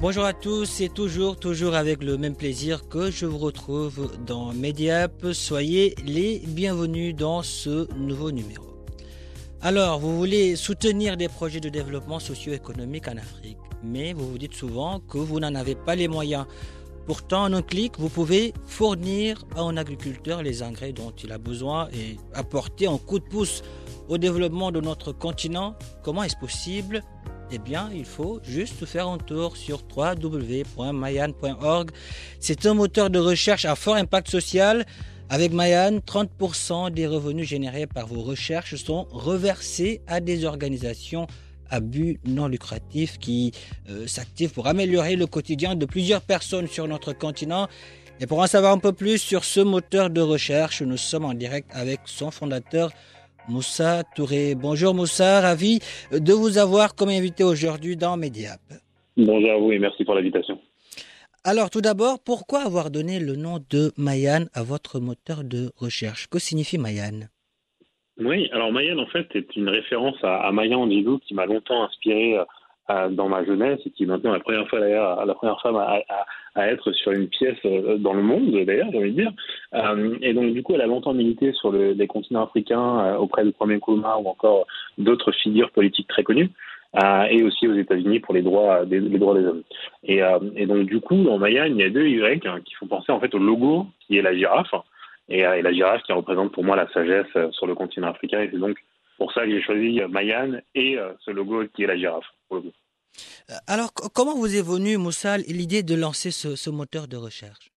Bonjour à tous, c'est toujours, toujours avec le même plaisir que je vous retrouve dans Mediap. Soyez les bienvenus dans ce nouveau numéro. Alors, vous voulez soutenir des projets de développement socio-économique en Afrique, mais vous vous dites souvent que vous n'en avez pas les moyens. Pourtant, en un clic, vous pouvez fournir à un agriculteur les engrais dont il a besoin et apporter un coup de pouce au développement de notre continent. Comment est-ce possible eh bien, il faut juste faire un tour sur www.mayan.org. C'est un moteur de recherche à fort impact social. Avec Mayan, 30% des revenus générés par vos recherches sont reversés à des organisations à but non lucratif qui euh, s'activent pour améliorer le quotidien de plusieurs personnes sur notre continent. Et pour en savoir un peu plus sur ce moteur de recherche, nous sommes en direct avec son fondateur, Moussa Touré. Bonjour Moussa, ravi de vous avoir comme invité aujourd'hui dans Mediap. Bonjour à vous et merci pour l'invitation. Alors tout d'abord, pourquoi avoir donné le nom de Mayan à votre moteur de recherche? Que signifie Mayan? Oui, alors Mayan en fait est une référence à, à Maya Angelou qui m'a longtemps inspiré euh, dans ma jeunesse et qui est maintenant la première fois d'ailleurs la première femme à, à, à, être sur une pièce euh, dans le monde d'ailleurs j'ai envie de dire euh, et donc du coup elle a longtemps milité sur le, les continents africains euh, auprès de Kwame Nkrumah ou encore d'autres figures politiques très connues euh, et aussi aux États-Unis pour les droits des, les droits des hommes. Et, euh, et, donc du coup dans Mayan il y a deux Y hein, qui font penser en fait au logo qui est la girafe et, euh, et, la girafe qui représente pour moi la sagesse sur le continent africain et c'est donc pour ça que j'ai choisi Mayan et ce logo qui est la girafe. Alors comment vous est venue Moussa l'idée de lancer ce, ce moteur de recherche?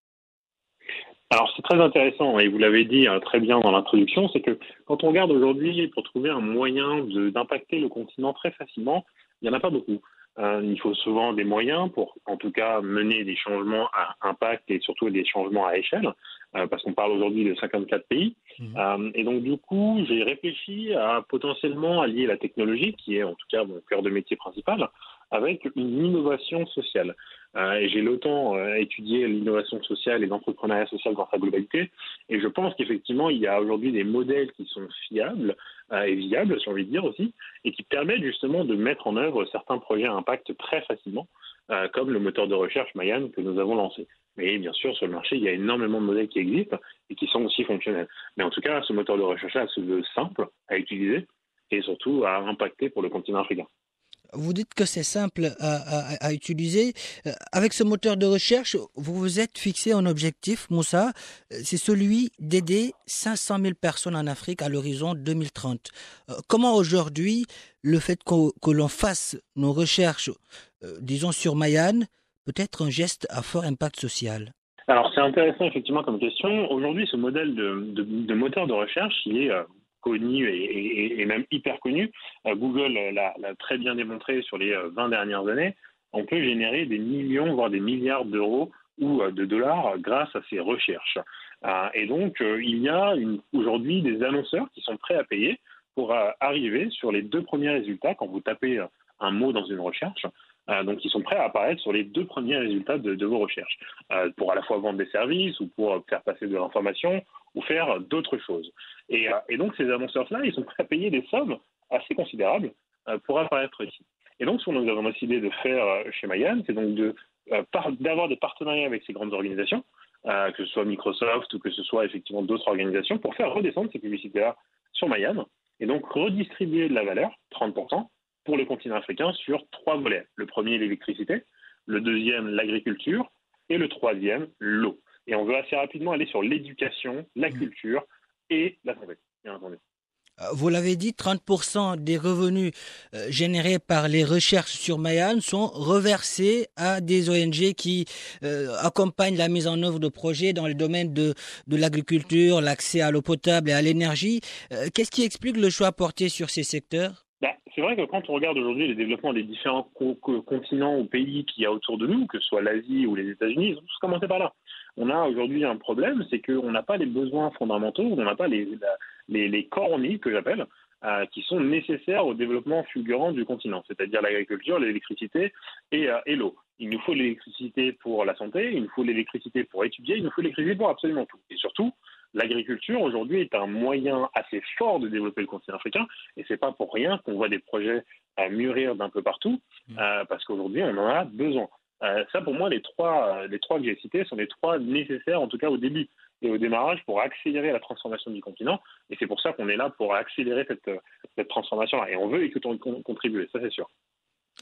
Alors c'est très intéressant et vous l'avez dit hein, très bien dans l'introduction, c'est que quand on regarde aujourd'hui pour trouver un moyen d'impacter le continent très facilement, il n'y en a pas beaucoup. Euh, il faut souvent des moyens pour, en tout cas, mener des changements à impact et surtout des changements à échelle, euh, parce qu'on parle aujourd'hui de 54 pays. Mmh. Euh, et donc, du coup, j'ai réfléchi à potentiellement allier la technologie, qui est en tout cas mon cœur de métier principal, avec une innovation sociale. Euh, j'ai longtemps euh, étudié l'innovation sociale et l'entrepreneuriat social dans sa globalité. Et je pense qu'effectivement, il y a aujourd'hui des modèles qui sont fiables euh, et viables, j'ai envie de dire aussi, et qui permettent justement de mettre en œuvre certains projets à impact très facilement, comme le moteur de recherche Mayan que nous avons lancé. Mais bien sûr, sur le marché, il y a énormément de modèles qui existent et qui sont aussi fonctionnels. Mais en tout cas, ce moteur de recherche-là se veut simple à utiliser et surtout à impacter pour le continent africain. Vous dites que c'est simple à, utiliser. Avec ce moteur de recherche, vous vous êtes fixé un objectif, Moussa, c'est celui d'aider 500 000 personnes en Afrique à l'horizon 2030. Comment aujourd'hui, le fait qu que l'on fasse nos recherches, disons sur Mayan, peut être un geste à fort impact social? Alors c'est intéressant effectivement comme question. Aujourd'hui, ce modèle de, moteur de recherche, il est connu et, même hyper connu. Euh, Google l'a très bien démontré sur les 20 dernières années. On peut générer des millions, voire des milliards d'euros ou de dollars grâce à ces recherches. Euh, et donc, euh, il y a aujourd'hui des annonceurs qui sont prêts à payer pour arriver sur les deux premiers résultats quand vous tapez un mot dans une recherche. Euh, donc, ils sont prêts à apparaître sur les deux premiers résultats de, vos recherches, euh, pour à la fois vendre des services ou pour faire passer de l'information ou faire d'autres choses. Et, euh, donc, ces annonceurs-là, ils sont prêts à payer des sommes assez considérables pour apparaître ici. Et donc, ce que nous avons décidé de faire chez Mayan, c'est donc d'avoir des partenariats avec ces grandes organisations, que ce soit Microsoft ou que ce soit effectivement d'autres organisations, pour faire redescendre ces publicités-là sur Mayan et donc redistribuer de la valeur, 30%, pour le continent africain sur trois volets. Le premier, l'électricité, le deuxième, l'agriculture, et le troisième, l'eau. Et on veut assez rapidement aller sur l'éducation, la Mm. culture et la santé, bien entendu. Euh, Vous l'avez dit, 30% des revenus euh, générés par les recherches sur Mayan sont reversés à des ONG qui euh, accompagnent la mise en œuvre de projets dans le domaine de, de l'agriculture, l'accès à l'eau potable et à l'énergie. Qu'est-ce qui explique le choix porté sur ces secteurs? Bah, c'est vrai que quand on regarde aujourd'hui les développements des différents co- co- continents ou pays qu'il y a autour de nous, que ce soit l'Asie ou les États-Unis, ils ont tous commencé par là. On a aujourd'hui un problème, c'est qu'on n'a pas les besoins fondamentaux, on n'a pas les, les, les corps en que j'appelle, euh, qui sont nécessaires au développement fulgurant du continent, c'est-à-dire l'agriculture, l'électricité euh, et l'eau. Il nous faut l'électricité pour la santé, il nous faut l'électricité pour étudier, il nous faut l'électricité pour absolument tout. Et surtout, l'agriculture aujourd'hui est un moyen assez fort de développer le continent africain, et c'est pas pour rien qu'on voit des projets à mûrir d'un peu partout, euh, parce qu'aujourd'hui on en a besoin. Euh, ça, pour moi, les trois, euh, les trois que j'ai cités sont les trois nécessaires, en tout cas au début et au démarrage, pour accélérer la transformation du continent. Et c'est pour ça qu'on est là pour accélérer cette, cette transformation-là. Et on veut con- con- contribuer, ça c'est sûr.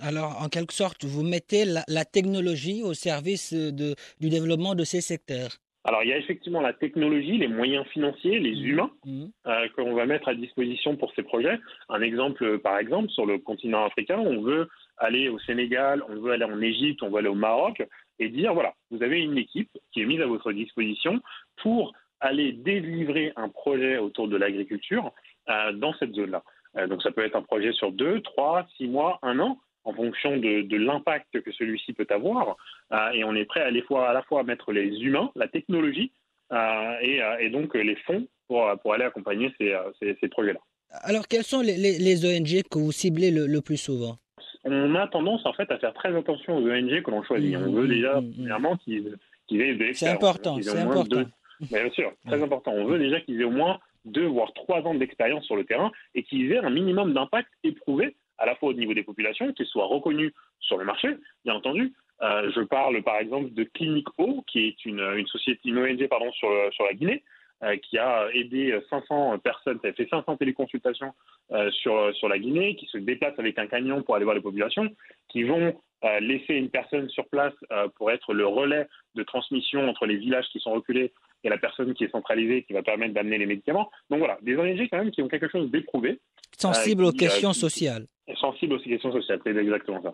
Alors, en quelque sorte, vous mettez la, la technologie au service de, du développement de ces secteurs. Alors, il y a effectivement la technologie, les moyens financiers, les humains Mhm. euh, qu'on va mettre à disposition pour ces projets. Un exemple, euh, par exemple, sur le continent africain, on veut aller au Sénégal, on veut aller en Égypte, on veut aller au Maroc et dire voilà, vous avez une équipe qui est mise à votre disposition pour aller délivrer un projet autour de l'agriculture euh, dans cette zone-là. Euh, donc, ça peut être un projet sur deux, trois, six mois, un an en fonction de, de l'impact que celui-ci peut avoir. Euh, et on est prêt à, les fois, à la fois mettre les humains, la technologie euh, et, euh, et donc les fonds pour, pour aller accompagner ces, ces, ces projets-là. Alors, quelles sont les, les- les ONG que vous ciblez le, le plus souvent? On a tendance en fait à faire très attention aux ONG que l'on choisit. Mmh, On veut mmh, déjà, mmh, mmh. premièrement, qu'ils qu'ils aient de C'est important, c'est important. deux- Mais bien sûr, très important. On veut déjà qu'ils aient au moins deux, voire trois ans d'expérience sur le terrain et qu'ils aient un minimum d'impact éprouvé, à la fois au niveau des populations, qu'ils soient reconnus sur le marché, bien entendu. Euh, je parle par exemple de Clinique O, qui est une, une société, une ONG pardon, sur, sur la Guinée, euh, qui a aidé 500 personnes, ça a fait 500 téléconsultations euh, sur, sur la Guinée, qui se déplacent avec un camion pour aller voir les populations, qui vont laisser une personne sur place pour être le relais de transmission entre les villages qui sont reculés et la personne qui est centralisée, qui va permettre d'amener les médicaments. Donc voilà, des ONG quand même qui ont quelque chose d'éprouvé, Sensible Euh, aux qui, euh, questions qui- sociales. et sensibles aux questions sociales. C'est exactement ça.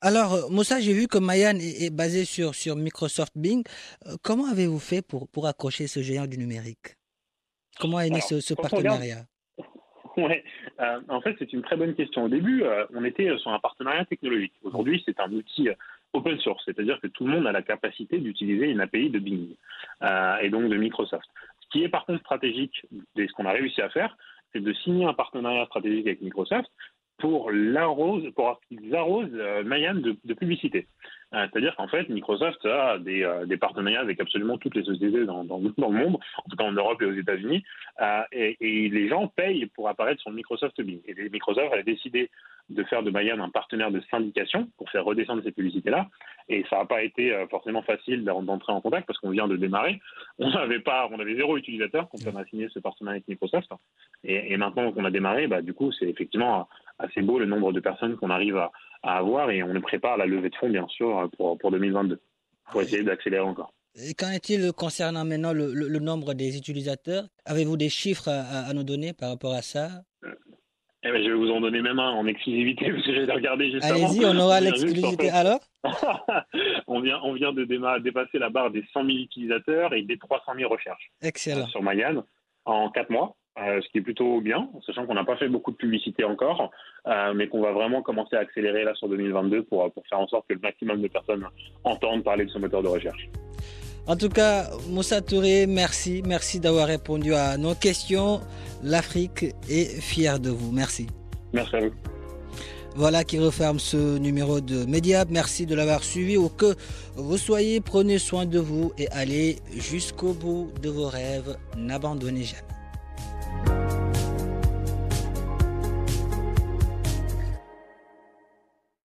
Alors, euh, Moussa, j'ai vu que Mayan est, est basé sur, sur Microsoft Bing. Comment avez-vous fait pour, pour accrocher ce géant du numérique? Comment est né Alors, ce, partenariat? Ouais, euh, en fait, c'est une très bonne question. Au début, euh, on était sur un partenariat technologique. Aujourd'hui, c'est un outil open source, c'est-à-dire que tout le monde a la capacité d'utiliser une API de Bing euh, et donc de Microsoft. Ce qui est par contre stratégique, et ce qu'on a réussi à faire, c'est de signer un partenariat stratégique avec Microsoft pour pour qu'ils arrosent euh, Mayan de, de publicité. Euh, C'est-à-dire qu'en fait, Microsoft a des, euh, des partenariats avec absolument toutes les sociétés dans, dans, le monde, en tout cas en Europe et aux États-Unis, euh, et, les gens payent pour apparaître sur Microsoft Bing. Et Microsoft a décidé de faire de Mayan un partenaire de syndication pour faire redescendre ces publicités-là. Et ça n'a pas été forcément facile d'en- d'entrer en contact parce qu'on vient de démarrer. On n'avait pas, on avait zéro utilisateur quand on a signé ce partenariat avec Microsoft. Et, et maintenant qu'on a démarré, bah, du coup, c'est effectivement assez beau le nombre de personnes qu'on arrive à, à avoir et on prépare la levée de fonds, bien sûr, pour, pour 2022 pour essayer d'accélérer encore. Qu'en est-il concernant maintenant le, le- le nombre des utilisateurs? Avez-vous des chiffres à, nous donner par rapport à ça? Eh ben, je vais vous en donner même un en exclusivité parce que j'ai regardé juste. Allez-y, on aura l'exclusivité. Alors? on vient, on vient de déma- dépasser la barre des 100 000 utilisateurs et des 300 000 recherches Excellent. sur Mayan en 4 mois, euh, ce qui est plutôt bien, sachant qu'on n'a pas fait beaucoup de publicité encore, euh, mais qu'on va vraiment commencer à accélérer là sur 2022 pour, pour faire en sorte que le maximum de personnes entendent parler de ce moteur de recherche. En tout cas, Moussa Touré, merci. Merci d'avoir répondu à nos questions. L'Afrique est fière de vous. Merci. Merci à vous. Voilà qui referme ce numéro de Mediap. Merci de l'avoir suivi. Ou que vous soyez, prenez soin de vous et allez jusqu'au bout de vos rêves. N'abandonnez jamais.